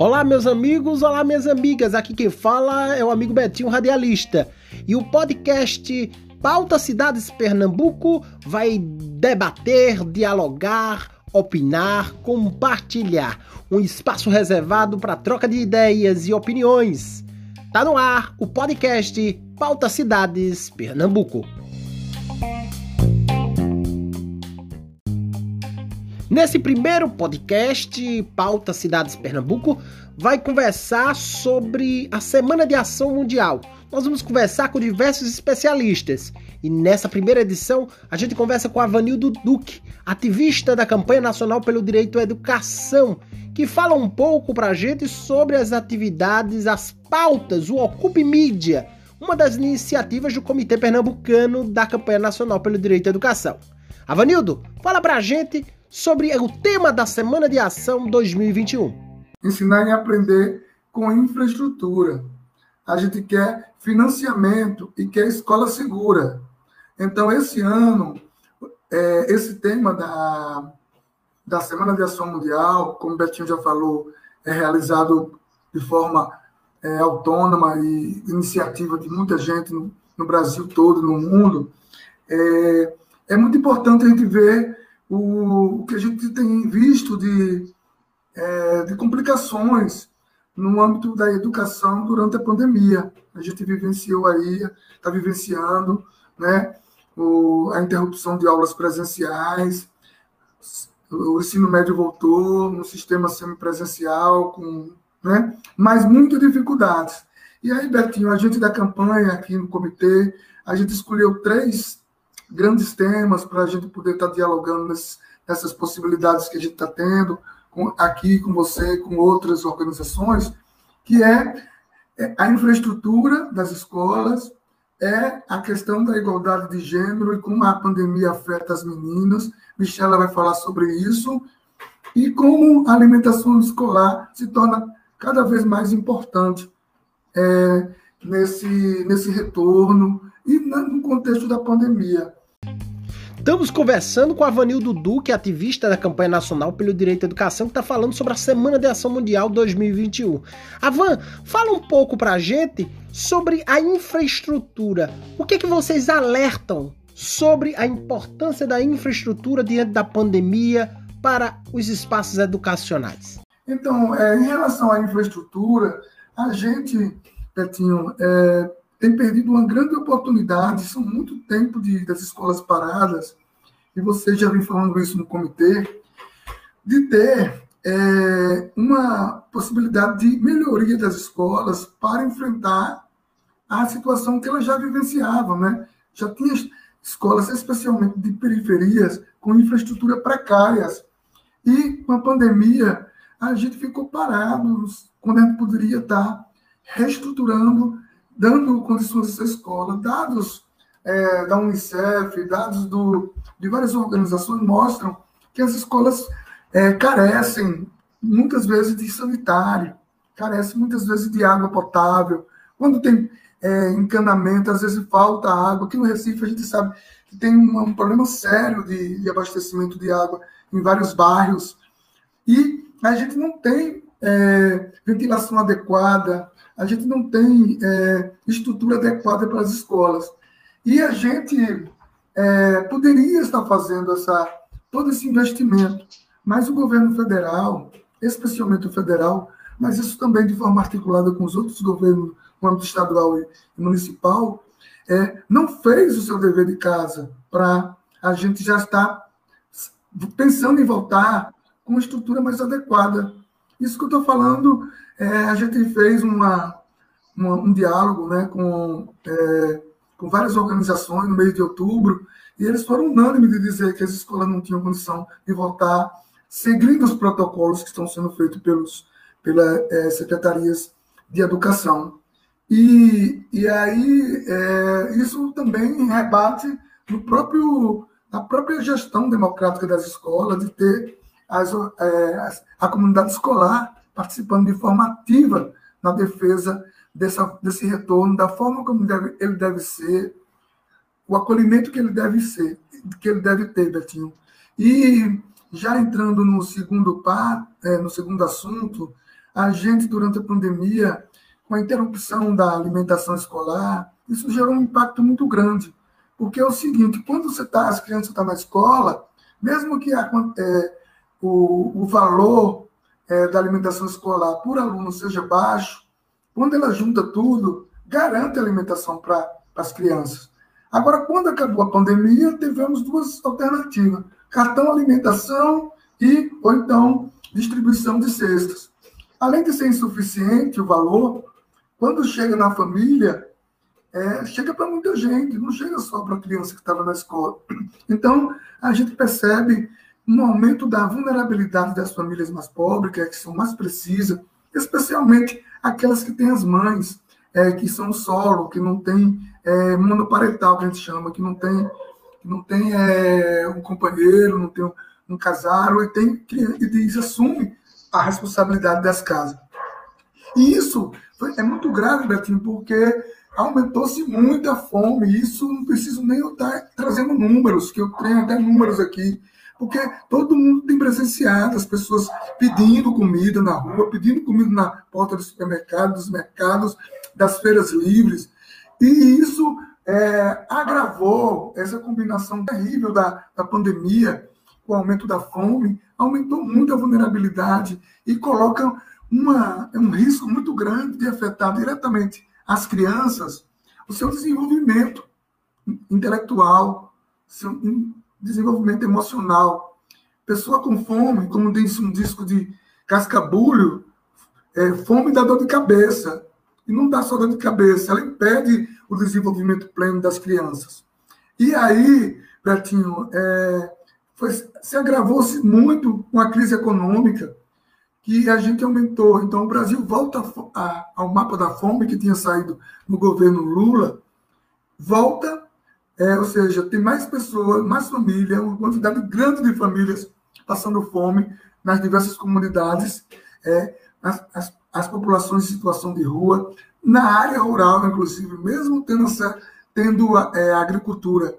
Olá, meus amigos, olá, minhas amigas. Aqui quem fala é o amigo Betinho Radialista. E o podcast Pauta Cidades Pernambuco vai debater, dialogar, opinar, compartilhar. Um espaço reservado para troca de ideias e opiniões. Tá no ar o podcast Pauta Cidades Pernambuco. Nesse primeiro podcast, Pauta Cidades Pernambuco, vai conversar sobre a Semana de Ação Mundial. Nós vamos conversar com diversos especialistas. E nessa primeira edição, a gente conversa com a Vanildo Duque, ativista da campanha nacional pelo direito à educação, que fala um pouco para a gente sobre as atividades, as pautas, o Ocupe Mídia, uma das iniciativas do Comitê Pernambucano da campanha nacional pelo direito à educação. Avanildo, fala para a gente sobre o tema da Semana de Ação 2021. Ensinar e aprender com infraestrutura. A gente quer financiamento e quer escola segura. Então, esse ano, é, esse tema da, da Semana de Ação Mundial, como o Betinho já falou, é realizado de forma é, autônoma e iniciativa de muita gente no, no Brasil todo, no mundo. É, é muito importante a gente ver o, que a gente tem visto de, é, de complicações no âmbito da educação durante a pandemia. A gente vivenciou aí, está vivenciando, né, o, a interrupção de aulas presenciais, o ensino médio voltou no sistema semipresencial, com, né, mas muitas dificuldades. E aí, Betinho, a gente da campanha aqui no comitê, a gente escolheu três grandes temas para a gente poder estar tá dialogando nessas, nessas possibilidades que a gente está tendo com, aqui com você, com outras organizações, que é, é a infraestrutura das escolas, é a questão da igualdade de gênero e como a pandemia afeta as meninas. Michela vai falar sobre isso. E como a alimentação escolar se torna cada vez mais importante é, nesse, nesse retorno e no contexto da pandemia. Estamos conversando com a Vanildo Duque, ativista da campanha nacional pelo direito à educação, que está falando sobre a Semana de Ação Mundial 2021. Avan, fala um pouco para a gente sobre a infraestrutura. O que, é que vocês alertam sobre a importância da infraestrutura diante da pandemia para os espaços educacionais? Então, é, em relação à infraestrutura, a gente, Petinho, é, tem perdido uma grande oportunidade, são muito tempo de, das escolas paradas, e você já vem falando isso no comitê, de ter é, uma possibilidade de melhoria das escolas para enfrentar a situação que elas já vivenciavam, né? Já tinha escolas, especialmente de periferias, com infraestrutura precárias. E com a pandemia, a gente ficou parado quando a gente poderia estar reestruturando dando condições essa escola. Dados é, da Unicef, dados do, de várias organizações mostram que as escolas é, carecem muitas vezes de sanitário, carecem muitas vezes de água potável. Quando tem é, encanamento, às vezes falta água. Aqui no Recife a gente sabe que tem um, um problema sério de, de, abastecimento de água em vários bairros. E a gente não tem é, ventilação adequada, a gente não tem é, estrutura adequada para as escolas. E a gente é, poderia estar fazendo essa, todo esse investimento, mas o governo federal, especialmente o federal, mas isso também de forma articulada com os outros governos, no âmbito estadual e municipal, é, não fez o seu dever de casa para a gente já estar pensando em voltar com uma estrutura mais adequada. Isso que eu estou falando é, a gente fez uma, uma, um diálogo né, com, é, com várias organizações no mês de outubro, e eles foram unânimes de dizer que as escolas não tinham condição de voltar seguindo os protocolos que estão sendo feitos pelos, pelas é, secretarias de educação. E, e aí, é, isso também rebate no próprio, na própria gestão democrática das escolas, de ter as, é, a comunidade escolar participando de forma ativa na defesa dessa, desse retorno, da forma como deve, ele deve ser, o acolhimento que ele deve ser, que ele deve ter, Betinho. E já entrando no segundo par, é, no segundo assunto, a gente, durante a pandemia, com a interrupção da alimentação escolar, isso gerou um impacto muito grande. Porque é o seguinte, quando você tá, as crianças estão tá na escola, mesmo que a, é, o, o valor é, da alimentação escolar por aluno seja baixo, quando ela junta tudo, garante alimentação para as crianças. Agora, quando acabou a pandemia, tivemos duas alternativas: cartão alimentação e ou então distribuição de cestas. Além de ser insuficiente o valor, quando chega na família, é, chega para muita gente, não chega só para a criança que estava na escola. Então, a gente percebe um aumento da vulnerabilidade das famílias mais pobres, que, é, que são mais precisas, especialmente aquelas que têm as mães, é, que são solo, que não tem é, monoparental, que a gente chama, que não tem, que não tem é, um companheiro, não tem um, um casal, e, tem, e eles assumem a responsabilidade das casas. E isso foi, é muito grave, Betinho, porque aumentou-se muito a fome. Isso não preciso nem estar trazendo números, que eu tenho até números aqui porque todo mundo tem presenciado as pessoas pedindo comida na rua, pedindo comida na porta do supermercado, dos mercados, das feiras livres. E isso é, agravou essa combinação terrível da, da pandemia, com o aumento da fome, aumentou muito a vulnerabilidade e coloca uma, um risco muito grande de afetar diretamente as crianças, o seu desenvolvimento intelectual, seu desenvolvimento emocional. Pessoa com fome, como diz um disco de cascabulho, é, fome dá dor de cabeça. E não dá só dor de cabeça, ela impede o desenvolvimento pleno das crianças. E aí, Betinho, é, foi, se agravou-se muito com a crise econômica, que a gente aumentou. Então, o Brasil volta a, a, ao mapa da fome que tinha saído no governo Lula, volta é, ou seja, tem mais pessoas, mais famílias, uma quantidade grande de famílias passando fome nas diversas comunidades, é, as, as, as, populações em situação de rua, na área rural, inclusive, mesmo tendo, essa, tendo é, a agricultura.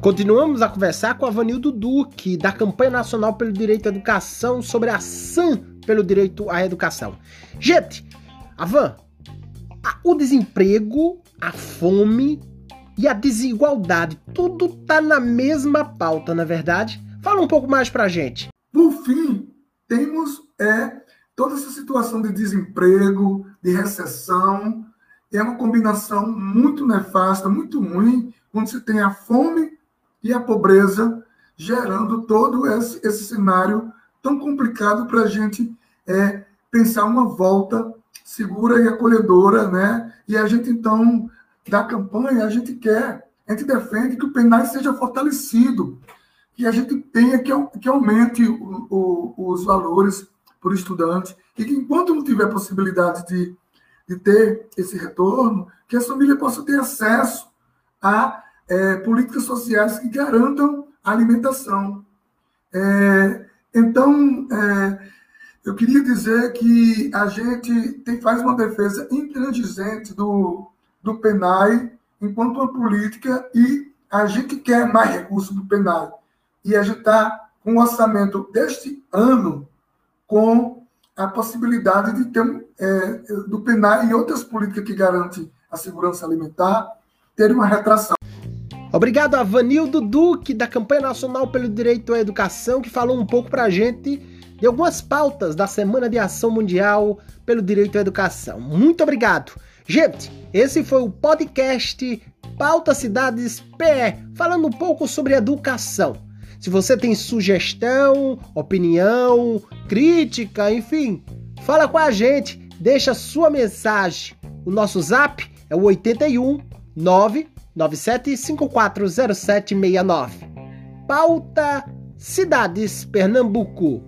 Continuamos a conversar com a Vanildo Duque, da Campanha Nacional pelo Direito à Educação, sobre a SAM pelo Direito à Educação. Gente, Avan, o desemprego, a fome e a desigualdade. Tudo tá na mesma pauta, na verdade? Fala um pouco mais pra gente. Por fim, temos é, toda essa situação de desemprego, de recessão. É uma combinação muito nefasta, muito ruim, quando você tem a fome e a pobreza gerando todo esse, esse cenário tão complicado para a gente é, pensar uma volta segura e acolhedora, né? E a gente então da campanha, a gente quer, a gente defende que o PENAI seja fortalecido, que a gente tenha que, que aumente o, o, os valores por estudante, e que enquanto não tiver possibilidade de, de ter esse retorno, que a família possa ter acesso a é, políticas sociais que garantam a alimentação. É, então, é, eu queria dizer que a gente tem, faz uma defesa intransigente do, do PENAI enquanto uma política e a gente quer mais recursos do PENAI. E a gente está com o orçamento deste ano com a possibilidade de ter é, do PENAI e outras políticas que garantem a segurança alimentar ter uma retração. Obrigado a Vanildo Duque, da Campanha Nacional pelo Direito à Educação, que falou um pouco para a gente de algumas pautas da Semana de Ação Mundial pelo Direito à Educação. Muito obrigado. Gente, esse foi o podcast Pauta Cidades PE, falando um pouco sobre educação. Se você tem sugestão, opinião, crítica, enfim, fala com a gente, deixa sua mensagem. O nosso zap é o 81 997540769. Pauta Cidades Pernambuco.